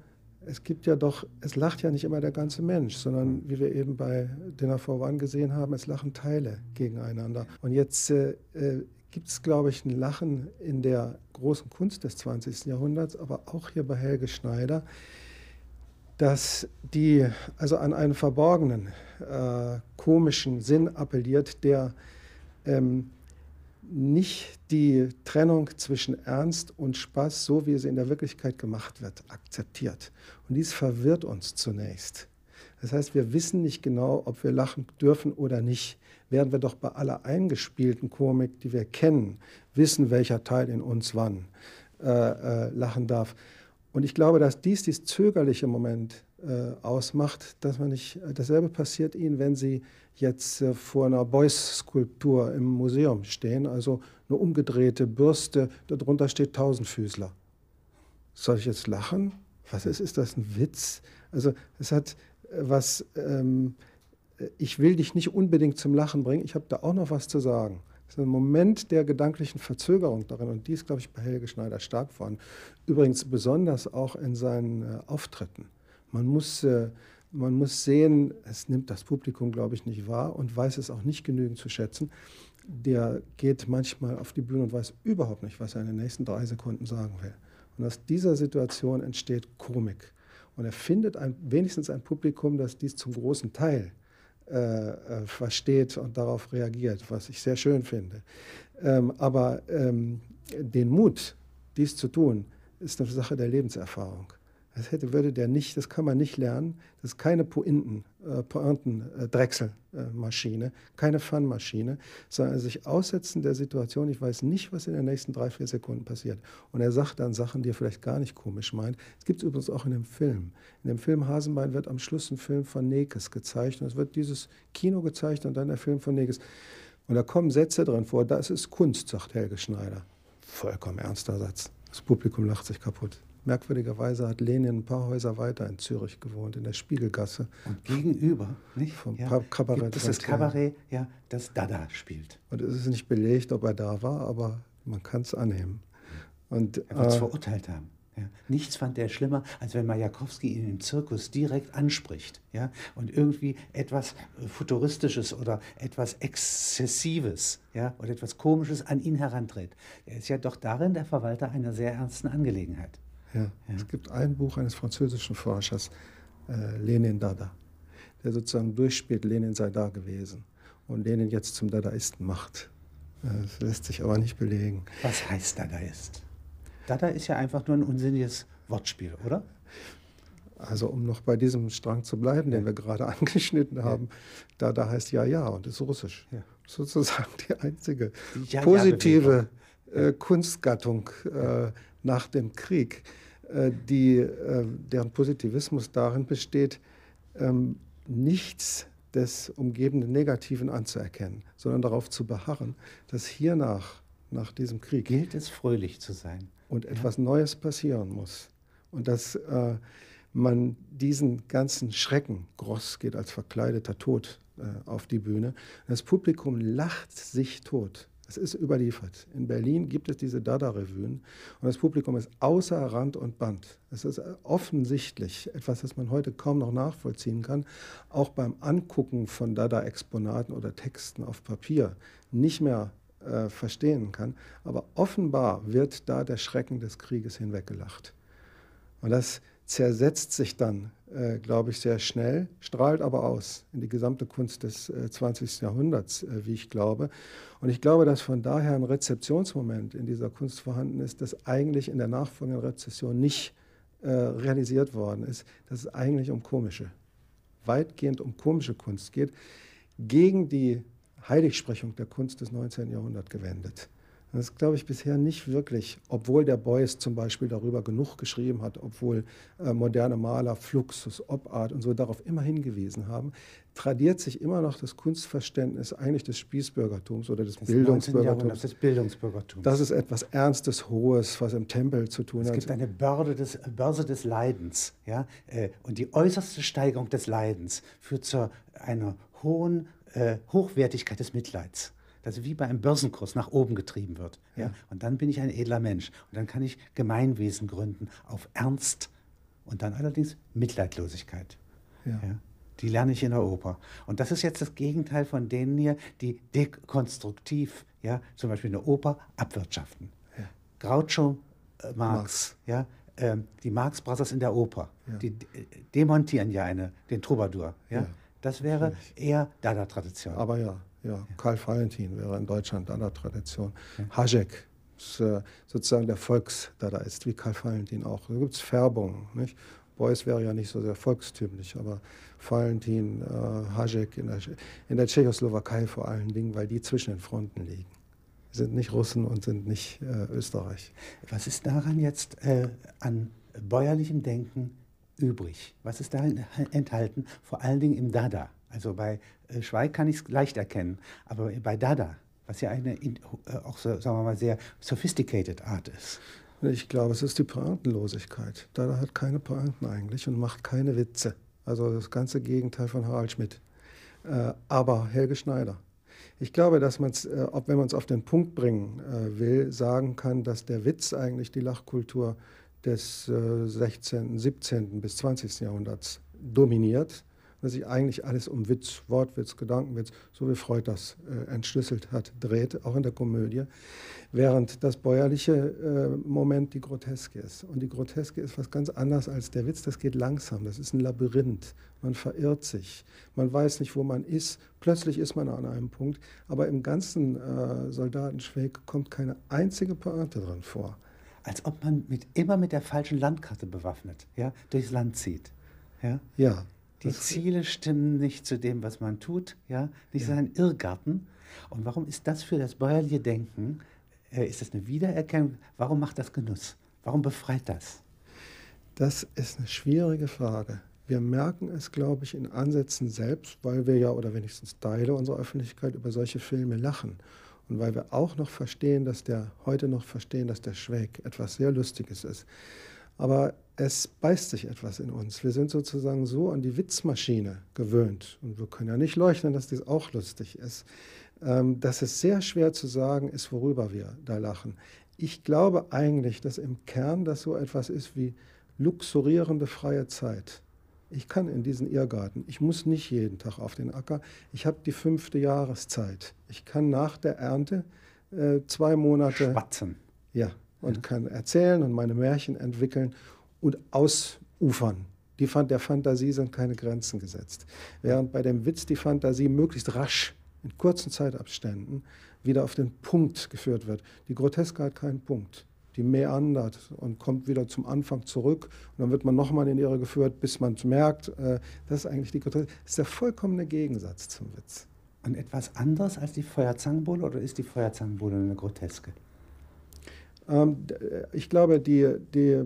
[SPEAKER 2] es gibt ja doch, es lacht ja nicht immer der ganze Mensch, sondern wie wir eben bei Dinner for One gesehen haben, es lachen Teile gegeneinander. Und jetzt äh, äh gibt es, glaube ich, ein Lachen in der großen Kunst des 20. Jahrhunderts, aber auch hier bei Helge Schneider, dass die also an einen verborgenen, äh, komischen Sinn appelliert, der ähm, nicht die Trennung zwischen Ernst und Spaß, so wie sie in der Wirklichkeit gemacht wird, akzeptiert. Und dies verwirrt uns zunächst. Das heißt, wir wissen nicht genau, ob wir lachen dürfen oder nicht. Werden wir doch bei aller eingespielten Komik, die wir kennen, wissen, welcher Teil in uns wann äh, äh, lachen darf. Und ich glaube, dass dies dieses zögerliche Moment äh, ausmacht, dass man nicht, dasselbe passiert ihnen, wenn sie jetzt äh, vor einer Beuys-Skulptur im Museum stehen, also eine umgedrehte Bürste, darunter steht Tausendfüßler. Soll ich jetzt lachen? Was ist, ist das ein Witz? Also es hat äh, was, ähm, ich will dich nicht unbedingt zum Lachen bringen, ich habe da auch noch was zu sagen. Das ist ein Moment der gedanklichen Verzögerung darin und die ist, glaube ich, bei Helge Schneider stark vorhanden. Übrigens besonders auch in seinen äh, Auftritten. Man muss äh, man muss sehen, es nimmt das Publikum, glaube ich, nicht wahr und weiß es auch nicht genügend zu schätzen. Der geht manchmal auf die Bühne und weiß überhaupt nicht, was er in den nächsten drei Sekunden sagen will. Und aus dieser Situation entsteht Komik. Und er findet ein, wenigstens ein Publikum, das dies zum großen Teil äh, äh, versteht und darauf reagiert, was ich sehr schön finde. Ähm, aber ähm, den Mut, dies zu tun, ist eine Sache der Lebenserfahrung. Das hätte, würde der nicht, das kann man nicht lernen. Das ist keine Pointen, äh, Pointen-Drechselmaschine, äh, keine Fun-Maschine, sondern sich aussetzen der Situation. Ich weiß nicht, was in den nächsten drei, vier Sekunden passiert. Und er sagt dann Sachen, die er vielleicht gar nicht komisch meint. Das gibt es übrigens auch in dem Film. In dem Film Hasenbein wird am Schluss ein Film von Nekes gezeigt. Und es wird dieses Kino gezeigt und dann der Film von Nekes. Und da kommen Sätze drin vor. Das ist Kunst, sagt Helge Schneider. Vollkommen ernster Satz. Das Publikum lacht sich kaputt. Merkwürdigerweise hat Lenin ein paar Häuser weiter in Zürich gewohnt, in der Spiegelgasse.
[SPEAKER 1] Und gegenüber, nicht? Vom ja, Kabarett. Gibt es das Kabarett, ja, das Dada spielt.
[SPEAKER 2] Und es ist nicht belegt, ob er da war, aber man kann es annehmen. Und,
[SPEAKER 1] er wird es äh, verurteilt haben. Ja, nichts fand er schlimmer, als wenn Majakowski ihn im Zirkus direkt anspricht ja, und irgendwie etwas äh, Futuristisches oder etwas Exzessives ja, oder etwas Komisches an ihn herantritt. Er ist ja doch darin der Verwalter einer sehr ernsten Angelegenheit.
[SPEAKER 2] Ja, ja. Es gibt ein Buch eines französischen Forschers, äh, Lenin Dada, der sozusagen durchspielt, Lenin sei da gewesen und Lenin jetzt zum Dadaisten macht. Äh, das lässt sich aber nicht belegen.
[SPEAKER 1] Was heißt Dadaist? Dada ist ja einfach nur ein unsinniges Wortspiel, oder?
[SPEAKER 2] Also um noch bei diesem Strang zu bleiben, den wir gerade angeschnitten haben, ja. Dada heißt ja ja und ist russisch. Ja. Sozusagen die einzige die ja positive äh, Kunstgattung äh, nach dem Krieg, äh, die, äh, deren Positivismus darin besteht, ähm, nichts des umgebenden Negativen anzuerkennen, sondern darauf zu beharren, dass hiernach, nach diesem Krieg,
[SPEAKER 1] gilt es fröhlich zu sein
[SPEAKER 2] und etwas ja. Neues passieren muss. Und dass äh, man diesen ganzen Schrecken, Gross geht als verkleideter Tod äh, auf die Bühne, das Publikum lacht sich tot. Es ist überliefert. In Berlin gibt es diese Dada-Revuen und das Publikum ist außer Rand und Band. Es ist offensichtlich etwas, das man heute kaum noch nachvollziehen kann, auch beim Angucken von Dada-Exponaten oder Texten auf Papier nicht mehr äh, verstehen kann. Aber offenbar wird da der Schrecken des Krieges hinweggelacht. Und das zersetzt sich dann, äh, glaube ich, sehr schnell, strahlt aber aus in die gesamte Kunst des äh, 20. Jahrhunderts, äh, wie ich glaube. Und ich glaube, dass von daher ein Rezeptionsmoment in dieser Kunst vorhanden ist, das eigentlich in der nachfolgenden Rezession nicht äh, realisiert worden ist, dass es eigentlich um komische, weitgehend um komische Kunst geht, gegen die Heiligsprechung der Kunst des 19. Jahrhunderts gewendet. Das glaube ich, bisher nicht wirklich, obwohl der Beuys zum Beispiel darüber genug geschrieben hat, obwohl äh, moderne Maler Fluxus, Opart und so darauf immer hingewiesen haben, tradiert sich immer noch das Kunstverständnis eigentlich des Spießbürgertums oder des das Bildungsbürgertums.
[SPEAKER 1] Des Bildungsbürgertums.
[SPEAKER 2] Das ist etwas Ernstes, Hohes, was im Tempel zu tun
[SPEAKER 1] es
[SPEAKER 2] hat.
[SPEAKER 1] Es gibt eine Börde des, Börse des Leidens. Ja? Äh, und die äußerste Steigerung des Leidens führt zu einer hohen äh, Hochwertigkeit des Mitleids. Das wie bei einem Börsenkurs nach oben getrieben wird. Ja. ja. Und dann bin ich ein edler Mensch. Und dann kann ich Gemeinwesen gründen auf Ernst und dann allerdings Mitleidlosigkeit. Ja. ja. Die lerne ich in der Oper. Und das ist jetzt das Gegenteil von denen hier, die dekonstruktiv, ja, zum Beispiel in der Oper abwirtschaften. Ja. Groucho äh, Marx, Marx, ja, ähm, die Marx Brothers in der Oper, die demontieren ja eine, den Troubadour. Ja. Das wäre eher Dada-Tradition.
[SPEAKER 2] Aber ja, ja, Karl Valentin wäre in Deutschland Dada-Tradition. Ja. Hašek ist äh, sozusagen der Volksdada ist, wie Karl Valentin auch. Da gibt es Färbungen. Nicht? Beuys wäre ja nicht so sehr volkstümlich, aber Valentin, äh, Hašek in der, in der Tschechoslowakei vor allen Dingen, weil die zwischen den Fronten liegen. Sie sind nicht Russen und sind nicht äh, Österreich.
[SPEAKER 1] Was ist daran jetzt äh, an bäuerlichem Denken übrig? Was ist darin enthalten? Vor allen Dingen im Dada. Also bei äh, Schweig kann ich es leicht erkennen, aber bei Dada, was ja eine äh, auch so, sagen wir mal sehr sophisticated Art ist.
[SPEAKER 2] Ich glaube, es ist die Pointenlosigkeit. Dada hat keine Pointen eigentlich und macht keine Witze. Also das ganze Gegenteil von Harald Schmidt. Äh, aber Helge Schneider. Ich glaube, dass man es, wenn man es auf den Punkt bringen will, sagen kann, dass der Witz eigentlich die Lachkultur des 16., äh, 17. bis 20. Jahrhunderts dominiert, dass sich eigentlich alles um Witz, Wortwitz, Gedankenwitz, so wie Freud das äh, entschlüsselt hat, dreht, auch in der Komödie, während das bäuerliche äh, Moment die Groteske ist. Und die Groteske ist was ganz anderes als der Witz, das geht langsam, das ist ein Labyrinth, man verirrt sich, man weiß nicht, wo man ist, plötzlich ist man an einem Punkt, aber im ganzen äh, Soldatenschweg kommt keine einzige Pointe drin vor.
[SPEAKER 1] Als ob man mit, immer mit der falschen Landkarte bewaffnet ja, durchs Land zieht. Ja.
[SPEAKER 2] ja
[SPEAKER 1] die Ziele stimmen nicht zu dem, was man tut, ja, nicht ja. ein Irrgarten. Und warum ist das für das bäuerliche Denken, äh, ist das eine Wiedererkennung? Warum macht das Genuss? Warum befreit das?
[SPEAKER 2] Das ist eine schwierige Frage. Wir merken es, glaube ich, in Ansätzen selbst, weil wir ja, oder wenigstens Teile unserer Öffentlichkeit über solche Filme lachen. Und weil wir auch noch verstehen, dass der, heute noch verstehen, dass der Schwäg etwas sehr Lustiges ist. Aber es beißt sich etwas in uns. Wir sind sozusagen so an die Witzmaschine gewöhnt. Und wir können ja nicht leuchten, dass dies auch lustig ist. ähm, dass es sehr schwer zu sagen ist, worüber wir da lachen. Ich glaube eigentlich, dass im Kern das so etwas ist wie luxurierende freie Zeit. Ich kann in diesen Irrgarten. Ich muss nicht jeden Tag auf den Acker. Ich habe die fünfte Jahreszeit. Ich kann nach der Ernte äh, zwei Monate.
[SPEAKER 1] Schwatzen.
[SPEAKER 2] Ja, und ja. kann erzählen und meine Märchen entwickeln und ausufern. Die, der Fantasie sind keine Grenzen gesetzt. Während bei dem Witz die Fantasie möglichst rasch, in kurzen Zeitabständen, wieder auf den Punkt geführt wird. Die Groteske hat keinen Punkt die meandert und kommt wieder zum Anfang zurück. Und dann wird man nochmal in die Irre geführt, bis man merkt, äh, das ist eigentlich die Das ist der vollkommene Gegensatz zum Witz.
[SPEAKER 1] Und etwas anderes als die Feuerzangenbowle oder ist die Feuerzangenbowle eine Groteske?
[SPEAKER 2] Ähm, ich glaube, die, die,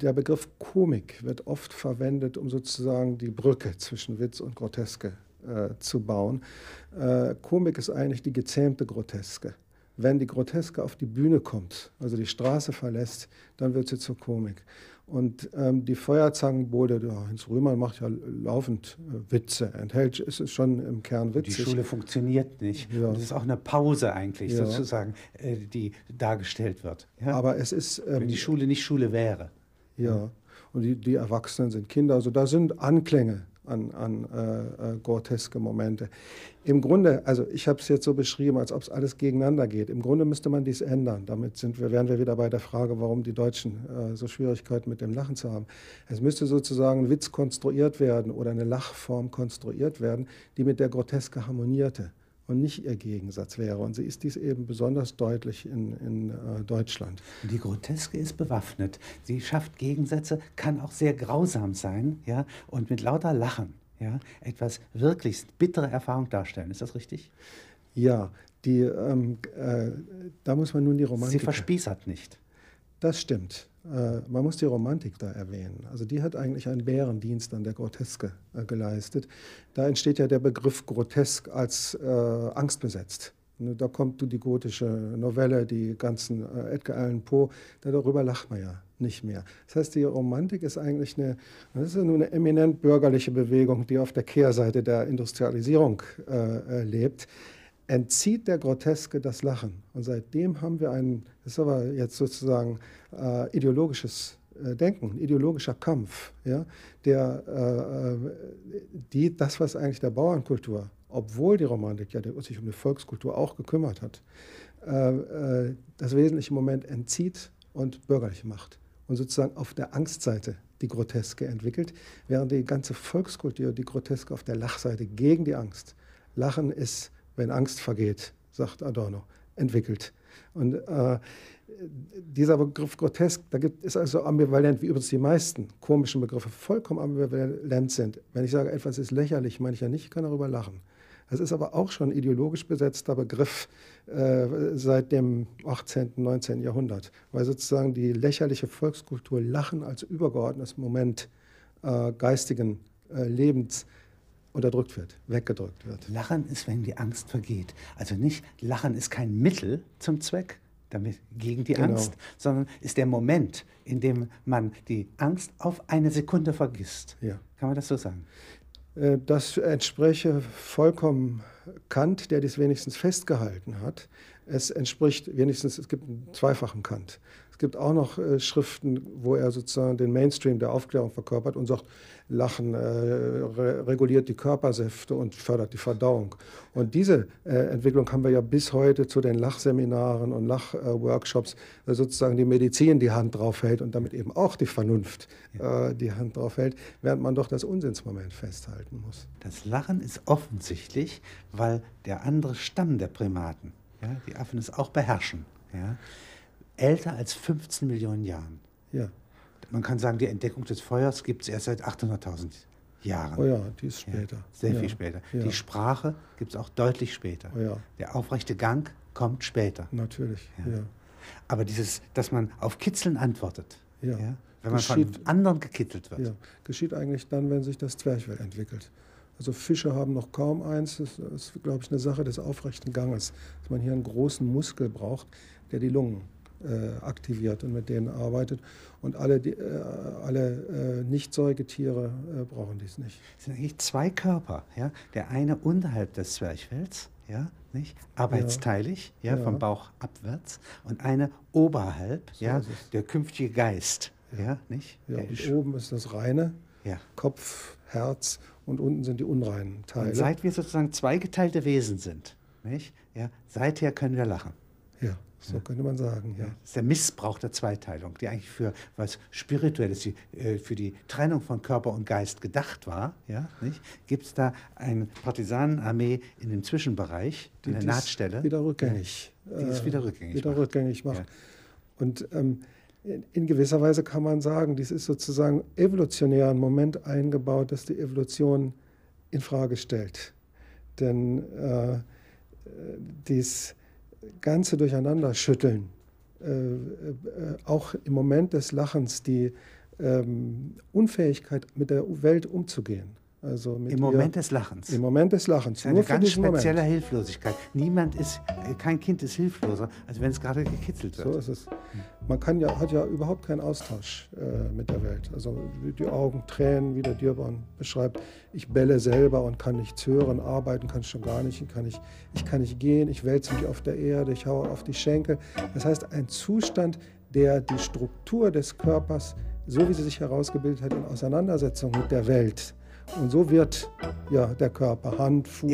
[SPEAKER 2] der Begriff Komik wird oft verwendet, um sozusagen die Brücke zwischen Witz und Groteske äh, zu bauen. Äh, Komik ist eigentlich die gezähmte Groteske wenn die Groteske auf die Bühne kommt, also die Straße verlässt, dann wird sie zur Komik. Und ähm, die Feuerzangenbowle, der Heinz Rühmann macht ja laufend äh, Witze, enthält, ist es schon im Kern witzig.
[SPEAKER 1] Die Schule funktioniert nicht. Ja. Und es ist auch eine Pause eigentlich ja. sozusagen, äh, die dargestellt wird.
[SPEAKER 2] Ja? Aber es ist...
[SPEAKER 1] Ähm, wenn die Schule nicht Schule wäre.
[SPEAKER 2] Ja, und die, die Erwachsenen sind Kinder. Also da sind Anklänge an, an äh, äh, groteske Momente. Im Grunde, also ich habe es jetzt so beschrieben, als ob es alles gegeneinander geht. Im Grunde müsste man dies ändern. Damit sind wir, wären wir wieder bei der Frage, warum die Deutschen äh, so Schwierigkeiten mit dem Lachen zu haben. Es müsste sozusagen ein Witz konstruiert werden oder eine Lachform konstruiert werden, die mit der Groteske harmonierte und nicht ihr Gegensatz wäre. Und sie ist dies eben besonders deutlich in, in äh, Deutschland.
[SPEAKER 1] Die Groteske ist bewaffnet. Sie schafft Gegensätze, kann auch sehr grausam sein ja, und mit lauter Lachen ja, etwas wirklich bittere Erfahrung darstellen. Ist das richtig?
[SPEAKER 2] Ja, die, ähm, äh, da muss man nun die Romantik...
[SPEAKER 1] Sie verspießert nicht.
[SPEAKER 2] Das stimmt. Äh, man muss die Romantik da erwähnen. Also die hat eigentlich einen Bärendienst an der Groteske äh, geleistet. Da entsteht ja der Begriff grotesk als äh, angstbesetzt. Ne, da kommt die gotische Novelle, die ganzen äh, Edgar Allan Poe, darüber lacht man ja nicht mehr. Das heißt, die Romantik ist eigentlich eine, das ist eine eminent bürgerliche Bewegung, die auf der Kehrseite der Industrialisierung äh, lebt entzieht der Groteske das Lachen. Und seitdem haben wir ein, das ist aber jetzt sozusagen äh, ideologisches äh, Denken, ideologischer Kampf, ja, der äh, äh, die, das, was eigentlich der Bauernkultur, obwohl die Romantik ja sich um die Volkskultur auch gekümmert hat, äh, das wesentliche Moment entzieht und bürgerlich macht. Und sozusagen auf der Angstseite die Groteske entwickelt, während die ganze Volkskultur die Groteske auf der Lachseite gegen die Angst. Lachen ist wenn Angst vergeht, sagt Adorno, entwickelt. Und äh, dieser Begriff grotesk, da gibt, ist also ambivalent, wie übrigens die meisten komischen Begriffe vollkommen ambivalent sind. Wenn ich sage, etwas ist lächerlich, meine ich ja nicht, ich kann darüber lachen. Das ist aber auch schon ideologisch besetzter Begriff äh, seit dem 18., 19. Jahrhundert, weil sozusagen die lächerliche Volkskultur Lachen als übergeordnetes Moment äh, geistigen äh, Lebens unterdrückt wird, weggedrückt wird.
[SPEAKER 1] Lachen ist, wenn die Angst vergeht. Also nicht, Lachen ist kein Mittel zum Zweck damit, gegen die genau. Angst, sondern ist der Moment, in dem man die Angst auf eine Sekunde vergisst. Ja. Kann man das so sagen?
[SPEAKER 2] Äh, das entspräche vollkommen Kant, der dies wenigstens festgehalten hat. Es entspricht wenigstens, es gibt einen zweifachen Kant. Es gibt auch noch äh, Schriften, wo er sozusagen den Mainstream der Aufklärung verkörpert und sagt, Lachen äh, re reguliert die Körpersäfte und fördert die Verdauung. Und diese äh, Entwicklung haben wir ja bis heute zu den Lachseminaren und Lachworkshops, äh, sozusagen die Medizin die Hand drauf hält und damit eben auch die Vernunft äh, die Hand drauf hält, während man doch das Unsinnsmoment festhalten muss.
[SPEAKER 1] Das Lachen ist offensichtlich, weil der andere Stamm der Primaten, ja, die Affen es auch beherrschen. Ja, älter als 15 Millionen Jahren. Ja. Man kann sagen, die Entdeckung des Feuers gibt es erst seit 800.000 Jahren.
[SPEAKER 2] Oh ja, die ist später. Ja,
[SPEAKER 1] sehr
[SPEAKER 2] ja.
[SPEAKER 1] viel später. Ja. Die Sprache gibt es auch deutlich später. Oh ja. Der aufrechte Gang kommt später.
[SPEAKER 2] Natürlich, ja.
[SPEAKER 1] Aber dieses, dass man auf Kitzeln antwortet, ja. wenn man geschieht, von anderen gekitzelt wird. Ja.
[SPEAKER 2] Geschieht eigentlich dann, wenn sich das Zwerchfell entwickelt. Also Fische haben noch kaum eins. Das ist, glaube ich, eine Sache des aufrechten Ganges, dass man hier einen großen Muskel braucht, der die Lungen aktiviert und mit denen arbeitet. Und alle, die, äh, alle äh, Nicht-Säugetiere äh, brauchen dies nicht.
[SPEAKER 1] Es sind eigentlich zwei Körper. Ja? Der eine unterhalb des Zwerchfells, ja? nicht? arbeitsteilig, ja.
[SPEAKER 2] Ja.
[SPEAKER 1] vom Bauch abwärts, und eine oberhalb,
[SPEAKER 2] So
[SPEAKER 1] ja, der künftige Geist, ja, nicht?
[SPEAKER 2] Ja,
[SPEAKER 1] Der
[SPEAKER 2] und
[SPEAKER 1] ist-
[SPEAKER 2] oben ist das reine,
[SPEAKER 1] ja.
[SPEAKER 2] Kopf, Herz und unten sind die unreinen Teile.
[SPEAKER 1] Und seit wir sozusagen zweigeteilte Wesen sind, nicht? Ja, seither können wir lachen.
[SPEAKER 2] So könnte man sagen. Ja.
[SPEAKER 1] Das ist der Missbrauch der Zweiteilung, die eigentlich für was Spirituelles, die, äh, für die Trennung von Körper und Geist gedacht war. Ja, Gibt es da eine Partisanenarmee in dem Zwischenbereich, in der Nahtstelle?
[SPEAKER 2] Wieder rückgängig.
[SPEAKER 1] Die
[SPEAKER 2] äh,
[SPEAKER 1] wieder rückgängig
[SPEAKER 2] wieder
[SPEAKER 1] macht.
[SPEAKER 2] rückgängig macht.
[SPEAKER 1] Ja.
[SPEAKER 2] Und ähm, in, gewisser Weise kann man sagen, dies ist sozusagen evolutionär ein Moment eingebaut, das die Evolution in Frage stellt. Denn äh, äh, dies ganze Durcheinanderschütteln, äh, äh, auch im Moment des Lachens, die ähm, Unfähigkeit mit der Welt umzugehen. Also
[SPEAKER 1] Im
[SPEAKER 2] ihr-
[SPEAKER 1] Moment des Lachens.
[SPEAKER 2] im Moment des Lachens,
[SPEAKER 1] eine
[SPEAKER 2] nur
[SPEAKER 1] ganz spezielle
[SPEAKER 2] Moment.
[SPEAKER 1] Hilflosigkeit. Niemand ist, äh, kein Kind ist hilfloser, als wenn es gerade gekitzelt wird.
[SPEAKER 2] So ist es. Man kann ja, hat ja überhaupt keinen Austausch äh, mit der Welt. Also die Augen tränen, wie der Dürborn beschreibt. Ich bälle selber und kann nichts hören, arbeiten kann ich schon gar nicht. Ich kann nicht, ich kann nicht gehen, ich wälze mich auf der Erde, ich haue auf die Schenkel. Das heißt, ein Zustand, der die Struktur des Körpers, so wie sie sich herausgebildet hat, in Auseinandersetzung mit der Welt. Und so wird ja der Körper, Hand, Fuß,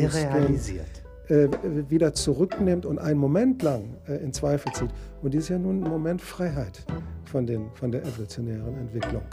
[SPEAKER 2] äh, wieder zurücknimmt und einen Moment lang äh, in Zweifel zieht. Und dies ist ja nun ein Moment Freiheit von, den, von der evolutionären Entwicklung.